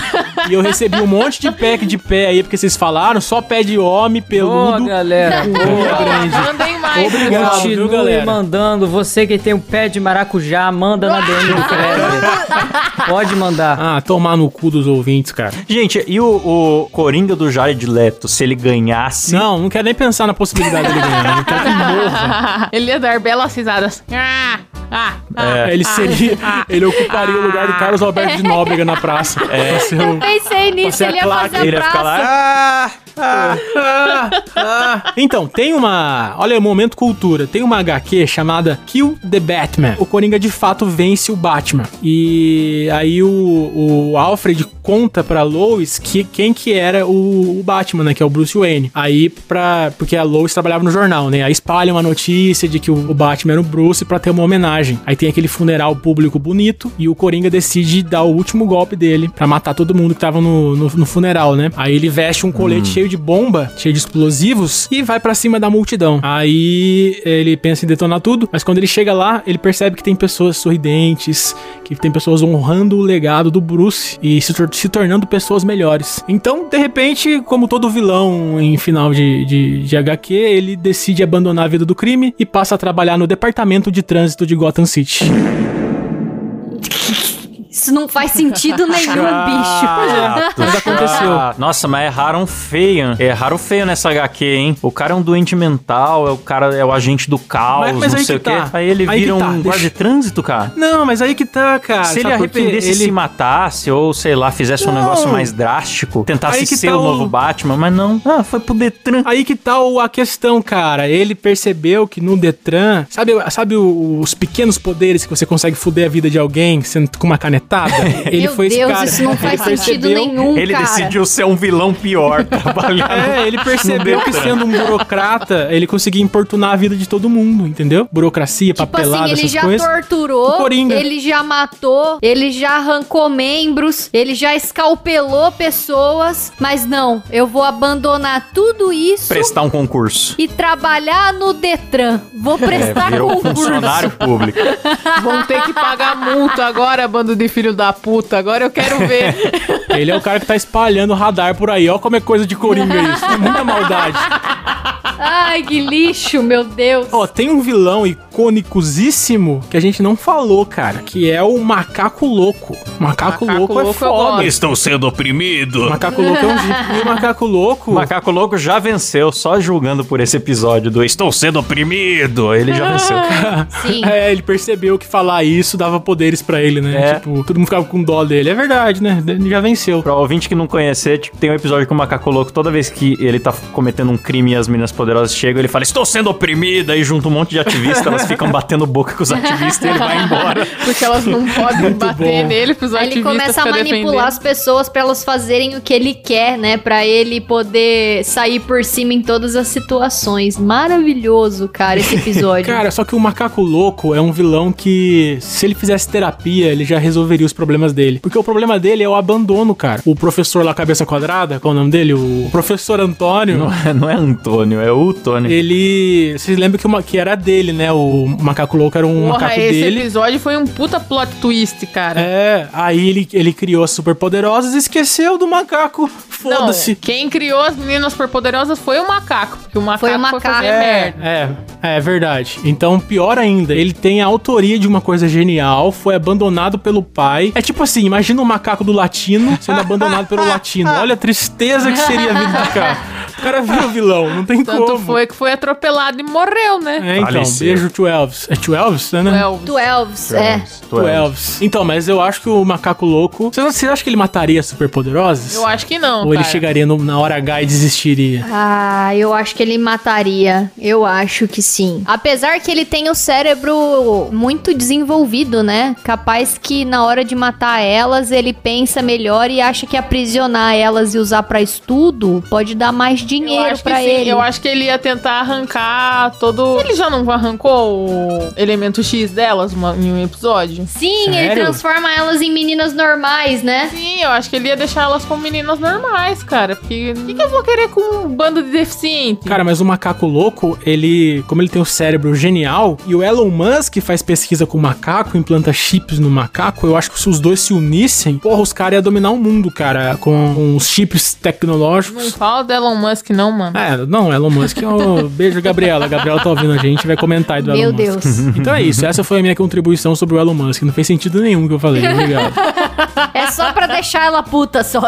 E eu recebi um monte de pack de pé aí, porque vocês falaram, só pé de homem, Ô, peludo. galera. Boa, grande. Mandem mais. Obrigado, viu, Continue galera? mandando. Você que tem um pé de maracujá, manda na DM do Fred. Pode mandar. Ah, tomar no cu dos ouvintes, cara. Gente, e o, o Coringa do Jared Leto, se ele ganhasse... Não, não quero nem pensar na possibilidade dele ganhar. Não quero que morra. Ele ia dar belas risadas. Ah, ah, ah. Ele seria. Ele ocuparia o lugar do Carlos Alberto de Nóbrega na praça. É. Ser o- Pensei nisso, Você ele ia fazer a Ele ia ficar praça. lá... Ah, Então, tem uma. Olha, momento cultura. Tem uma HQ chamada Kill the Batman. O Coringa de fato vence o Batman. E aí o, o Alfred conta pra Lois que quem que era o, o Batman, né? Que é o Bruce Wayne. Aí, pra. Porque a Lois trabalhava no jornal, né? Aí espalham a notícia de que o, o Batman era o Bruce pra ter uma homenagem. Aí tem aquele funeral público bonito. E o Coringa decide dar o último golpe dele pra matar todo mundo que tava no, no, no funeral, né? Aí ele veste um colete cheio de bomba, cheio de explosivos e vai pra cima da multidão. Aí ele pensa em detonar tudo, mas quando ele chega lá, ele percebe que tem pessoas sorridentes, que tem pessoas honrando o legado do Bruce e se, tor- se tornando pessoas melhores. Então, de repente, como todo vilão em final de, de, de HQ, ele decide abandonar a vida do crime e passa a trabalhar no departamento de trânsito de Gotham City. Isso não faz sentido nenhum, bicho. Chato, Mas aconteceu. Nossa, mas erraram feio. Erraram feio nessa HQ, hein? O cara é um doente mental, é o cara é o agente do caos, Mas- mas não sei o que quê. tá. Aí ele Aí vira tá, um guarda de trânsito, cara. Não, mas aí que tá, cara. Se ele Sabe arrependesse Ele- se matasse, ou sei lá, fizesse um Não. negócio mais drástico, tentasse Aí que ser tá o novo Batman, mas não. Ah, foi pro Detran. Aí que tá o- a questão, cara. Ele percebeu que no Detran, sabe, sabe os pequenos poderes que você consegue foder a vida de alguém sendo com uma Ele Meu foi esse Deus, cara. isso não faz Ele sentido percebeu- nenhum, Ele cara. decidiu ser um vilão pior, trabalhando. É, ele percebeu que sendo um burocrata, ele conseguia importunar a vida de todo mundo, entendeu? Burocracia, Tipo papelada, assim, ele já coisas. torturou, ele já matou, ele já arrancou membros, ele já escalpelou pessoas, mas não, eu vou abandonar tudo isso Prestar um concurso. e trabalhar no Detran. Vou prestar É, virou concurso. funcionário público. Vão ter que pagar multa agora, bando de filho da puta. Agora eu quero ver. Ele é o cara que tá espalhando radar por aí. Ó como é coisa de coringa isso. Tem muita maldade. Ai, que lixo, meu Deus. Ó, tem um vilão icônicosíssimo que a gente não falou, cara, que é o Macaco Louco. Macaco, Macaco Louco, é Louco eu foda. Estou sendo oprimido. Macaco Louco é um. E o Macaco Louco... O Macaco Louco já venceu, só julgando por esse episódio do Estou sendo oprimido. Ele já venceu. Sim. É, ele percebeu que falar isso dava poderes pra ele, né? É. Tipo, todo mundo ficava com dó dele. É verdade, né? Ele já venceu. Pra ouvinte que não conhecer, tipo, tem um episódio com o Macaco Louco, toda vez que ele tá cometendo um crime e as meninas superpoderosas chegam, ele fala, estou sendo oprimida, e junta um monte de ativistas, elas ficam batendo boca com os ativistas e ele vai embora. Porque elas não podem bater bom. nele pros Aí ele ativistas começa a manipular defendendo. as pessoas pra elas fazerem o que ele quer, né? Pra ele poder sair por cima em todas as situações. Maravilhoso, cara, esse episódio. Cara, só que o macaco louco é um vilão que, se ele fizesse terapia, ele já resolveria os problemas dele. Porque o problema dele é o abandono, cara. O professor lá, cabeça quadrada, qual é o nome dele? O professor Antônio. Não é, não é Antônio, é o Tony. Ele. Vocês lembram que, uma, que era dele, né? O macaco louco era um Porra, macaco esse dele. episódio foi um puta plot twist, cara. É, aí ele, ele criou as superpoderosas e esqueceu do macaco. Não, Foda-se. quem criou as meninas superpoderosas foi o macaco. Porque o macaco Foi foi, o macaco. fazer É. merda. É, é verdade. Então, pior ainda, ele tem a autoria de uma coisa genial, foi abandonado pelo pai. É tipo assim, imagina o macaco do latino sendo abandonado pelo latino. Olha a tristeza que seria a vida do cara. O cara viu o vilão, não tem Tanto como. foi que foi atropelado e morreu, né? É, então, Faleceu. beijo to Elvis. É to Elvis, né? Elvis. Twelves, é. To Elvis. Então, mas eu acho que o macaco louco. Você, você acha que ele mataria as superpoderosas? Eu acho que não, Ou ele cara. chegaria no- na hora H e desistiria? Ah, eu acho que ele mataria. Eu acho que sim. Apesar que ele tem o cérebro muito desenvolvido, né? Capaz que na hora de matar elas, ele pensa melhor e acha que aprisionar elas e usar pra estudo pode dar mais dinheiro sim. ele. Eu acho que ele ia tentar arrancar todo. Ele já não arrancou o elemento X delas uma- em um episódio? Sim, ele Sério? transforma elas em meninas normais, né? Sim, eu acho que ele ia deixar elas como meninas normais, cara. Porque o que, que eu vou querer com um bando de deficiente? Cara, mas o macaco louco, ele, como ele tem o cérebro genial, e o Elon Musk faz pesquisa com o macaco, implanta chips no macaco, eu acho que se os dois se unissem, porra, os caras iam dominar o mundo, cara, com, com os chips Não tecnológicos. fala do Elon Musk, não, mano. É, não, Elon Musk é o... Beijo, Gabriela. A Gabriela tá ouvindo a gente, vai comentar aí do Meu Elon Musk. Deus. Então é isso, essa foi a minha contribuição sobre o Elon Musk. Não fez sentido nenhum que eu falei, obrigado. É só pra deixar ela puta só.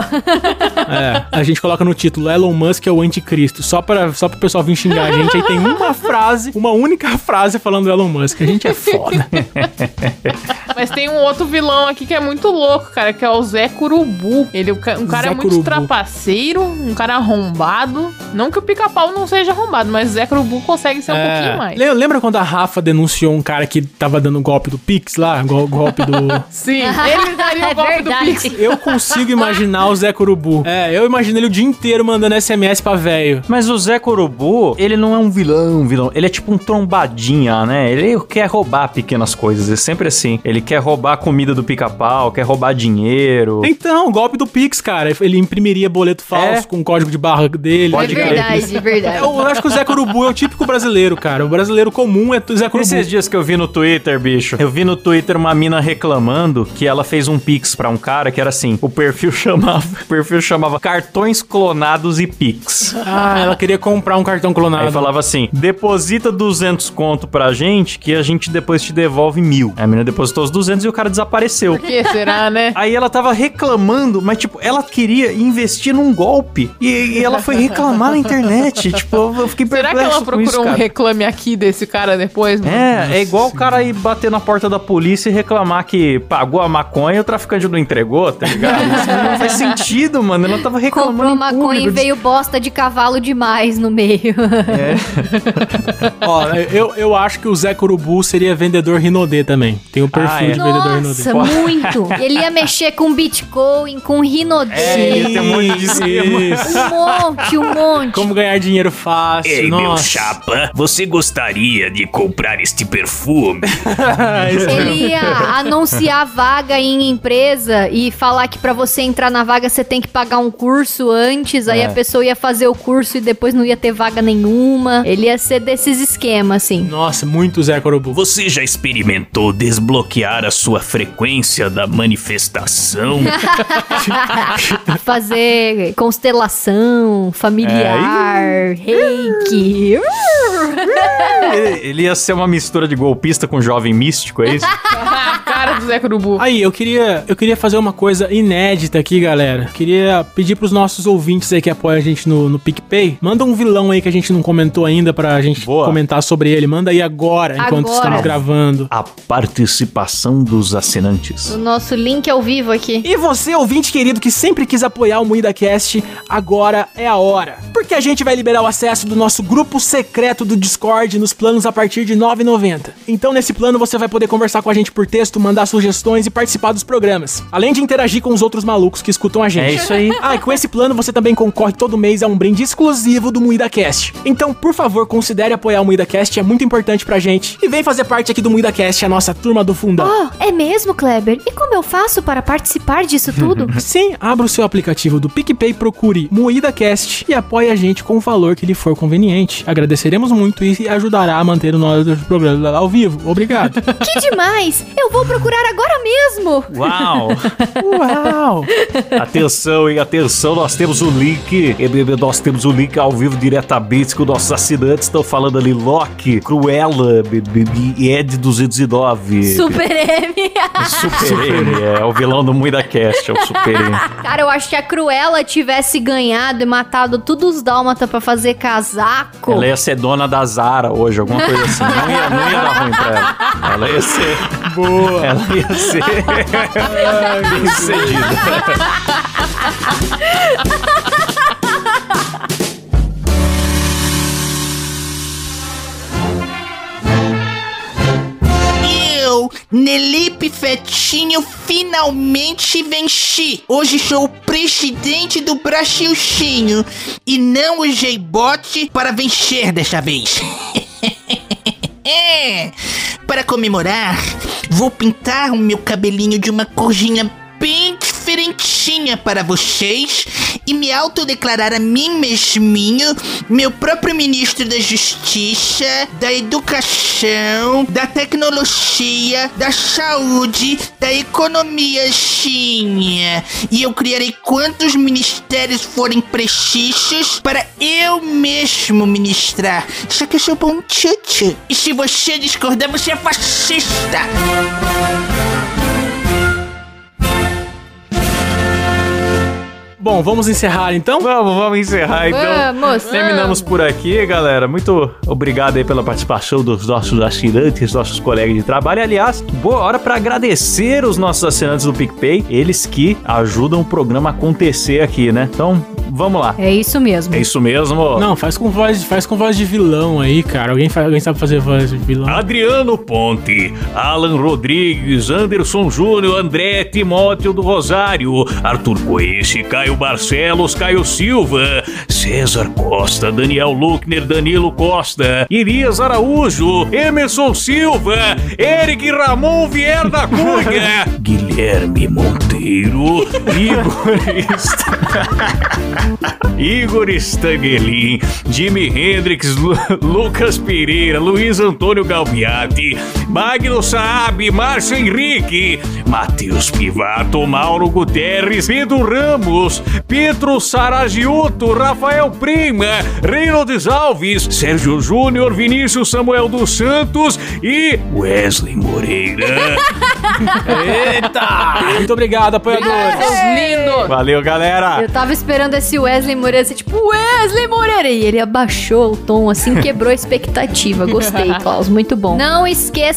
É, a gente coloca no título Elon Musk é o anticristo, só para só pro pessoal vir xingar a gente. Aí tem uma frase, uma única frase falando do Elon Musk. A gente é foda. Mas tem um outro vilão aqui que é muito louco, cara, que é o Zé Curubu. Ele, um ca- um cara Zé muito Curubu. trapaceiro, um cara arrombado. Não que o pica-pau não seja arrombado, mas o Zé Curubu consegue ser um É, pouquinho mais. le- Lembra quando a Rafa denunciou um cara que tava dando golpe do Pix lá? Gol- golpe do. Sim, ele daria o É golpe do verdade. Pix. Eu consigo imaginar o Zé Curubu. É, eu imagino ele o dia inteiro mandando SMS pra velho. Mas o Zé Corubu, ele não é um vilão, vilão. Ele é tipo um trombadinha, né? Ele quer roubar pequenas coisas. É sempre assim. Ele quer roubar a comida do pica-pau, quer roubar dinheiro. Então, golpe do Pix, cara. Ele imprimiria boleto falso É. com o código de barra dele. É Pode crer. verdade, é verdade. Eu acho que o Zé Curubu é o típico brasileiro, cara. O brasileiro comum é o Zé Curubu. Esses dias que eu vi no Twitter, bicho, eu vi no Twitter uma mina reclamando que ela fez um pix pra um cara que era assim, o perfil chamava, o perfil chamava cartões clonados e pix. Ah, ela queria comprar um cartão clonado. Aí falava assim: deposita 200 conto pra gente que a gente depois te devolve mil. Aí a menina depositou os 200 e o cara desapareceu. Por que será, né? Aí ela tava reclamando, mas tipo, ela queria investir num golpe. E, e ela foi reclamar na internet. Tipo, eu eu fiquei Será que ela procurou isso, um reclame aqui desse cara depois? mano? É, é igual o cara ir bater na porta da polícia e reclamar que pagou a maconha e o traficante não entregou, tá ligado? Isso não faz sentido, mano. Ela tava reclamando. Comprou maconha e veio bosta de cavalo demais no meio. Ó, eu, eu acho que o Zé Curubu seria vendedor Rinodê também. Tem o perfil Ah, é. de vendedor Rinodê. Nossa, muito. Ele ia mexer com Bitcoin, com Rinodê. É, ia ter um monte de esquema. Isso. Um monte, um monte. Como ganhar dinheiro fácil. Ei, meu Nossa. chapa, você gostaria de comprar este perfume? Ele ia anunciar vaga em empresa e falar que pra você entrar na vaga você tem que pagar um curso antes, aí É. a pessoa ia fazer o curso e depois não ia ter vaga nenhuma. Ele ia ser desses esquemas, assim. Nossa, muito Zé Curubu. Você já experimentou desbloquear a sua frequência da manifestação? Fazer constelação familiar, reiki. Ele, ele ia ser uma mistura de golpista com jovem místico, é isso? cara, cara do Zé Curubu. Aí, eu queria, eu queria fazer uma coisa inédita aqui, galera. Queria pedir pros nossos ouvintes aí que apoiam a gente no, no PicPay, manda um vilão aí que a gente não comentou ainda pra gente Boa. comentar sobre ele. Manda aí agora, enquanto Agora. estamos gravando. A participação dos assinantes. O nosso link ao vivo aqui. E você, ouvinte querido, que sempre quis apoiar o Moída Cast, agora é a hora. Porque a gente vai liberar o acesso do nosso grupo secreto do Discord nos planos a partir de R$ 9,90. Então, nesse plano, você vai poder conversar com a gente por texto, mandar sugestões e participar dos programas. Além de interagir com os outros malucos que escutam a gente. É isso aí. Ah, e com esse plano você também concorre todo mês a um brinde exclusivo do Moída Cast. Então, por favor, considere apoiar o Moída Cast, é muito importante pra gente. E vem fazer parte aqui do Moída Cast, a nossa turma do fundão. Oh, é mesmo, Kleber? E como eu faço para participar disso tudo? Sim, abra o seu aplicativo do PicPay, procure Moída Cast e apoie a gente com o valor que lhe for conveniente. Agradeceremos muito e ajudará a manter o nosso programa ao vivo. Obrigado. que demais! Eu vou procurar agora mesmo! Uau! Uau! atenção, hein? Atenção, nós temos o link. Nós temos o link ao vivo diretamente com nossos assinantes. Estão falando ali Loki, Cruella e Ed 209. Super M! Super M, é, o vilão do Muida Cast, é o Super M. Cara, eu acho que a Cruella tivesse ganhado e matado todos os dálmata pra fazer casaco. Ela ia ser dona da Zara hoje, alguma coisa assim. Não ia, não ia dar ruim pra ela. Ela ia ser. Boa! Ela ia ser. bem sucedida. Nelipe Fetinho, finalmente venci. Hoje sou o presidente do Brasilchinho e não usei bot para vencer desta vez. É, para comemorar, vou pintar o meu cabelinho de uma corzinha bem diferentinha para vocês e me autodeclarar a mim mesminho meu próprio ministro da Justiça, da Educação, da Tecnologia, da Saúde, da Economia, Xinha. E eu criarei quantos ministérios forem precisos para eu mesmo ministrar. Só que eu sou bom tchutchu. E se você discordar, você é fascista. Bom, vamos encerrar então? Vamos, vamos encerrar então. Vamos! Terminamos por aqui, galera. Muito obrigado aí pela participação dos nossos assinantes, nossos colegas de trabalho. Aliás, boa hora para agradecer os nossos assinantes do PicPay, eles que ajudam o programa a acontecer aqui, né? Então, vamos lá. É isso mesmo. É isso mesmo. Não, faz com voz, faz com voz de vilão aí, cara. Alguém, fa- alguém sabe fazer voz de vilão? Adriano Ponte, Alan Rodrigues, Anderson Júnior, André Timóteo do Rosário, Arthur Coice, Caio Barcelos, Caio Silva, César Costa, Daniel Luckner, Danilo Costa, Irias Araújo, Emerson Silva, Eric Ramon Vier da Cunha, Guilherme Monteiro, Igor Sta- Igor Stangelin, Jimi Hendrix, Lu- Lucas Pereira, Luiz Antônio Galbiati, Magno Saab, Márcio Henrique, Matheus Pivato, Mauro Guterres, Pedro Ramos, Pedro Saragiuto, Rafael Prima, Reynolds Alves, Sérgio Júnior, Vinícius Samuel dos Santos e Wesley Moreira. Eita! Muito obrigado, apoiadores. Seus lindos. Valeu, galera. Eu tava esperando esse Wesley Moreira ser tipo Wesley Moreira. E ele abaixou o tom, assim, quebrou a expectativa. Gostei, Klaus. Muito bom. Não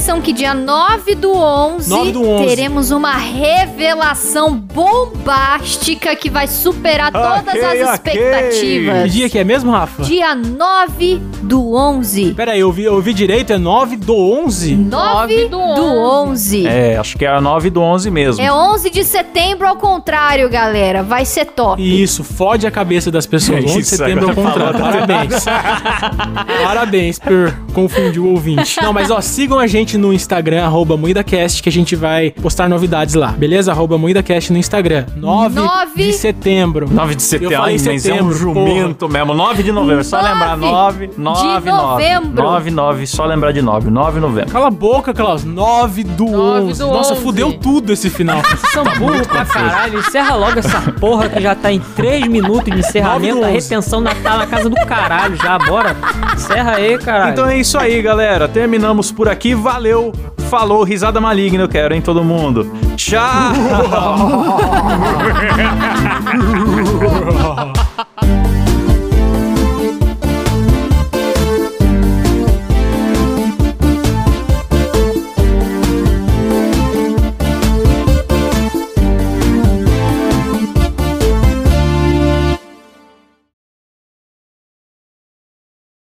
esqueçam que dia 9 do 11, 9 do 11. teremos uma revelação bombástica que vai superar todas as ok. Que expectativas. dia que é mesmo, Rafa? Dia 9 do 11. Pera aí, eu ouvi, eu ouvi direito, é 9 do 11? 9 do do 11. É, acho que é a 9 do 11 mesmo. É 11 de setembro ao contrário, galera. Vai ser top. Isso, fode a cabeça das pessoas. 11 de Isso, setembro ao contrário. Parabéns. Parabéns por confundir o ouvinte. Não, mas ó, sigam a gente no Instagram, arroba MoídaCast, que a gente vai postar novidades lá, beleza? Arroba MoídaCast no Instagram. 9 Nove- de setembro. 9 de setembro, Eu falei Ai, mas é um setembro, jumento mesmo. 9 de novembro, só Nove lembrar. 9, 9, de novembro. 9, 9, só lembrar de 9, 9 de novembro. Cala a boca, Klaus. 9 do 9 11. do Nossa, 11. fudeu tudo esse final. São burro pra caralho. Encerra logo essa porra que já tá em 3 minutos de encerramento. A retenção na- tá na casa do caralho já. Bora. Encerra aí, caralho. Então é isso aí, galera. Terminamos por aqui. Valeu! Valeu, falou, risada maligna eu quero, hein, todo mundo. Tchau!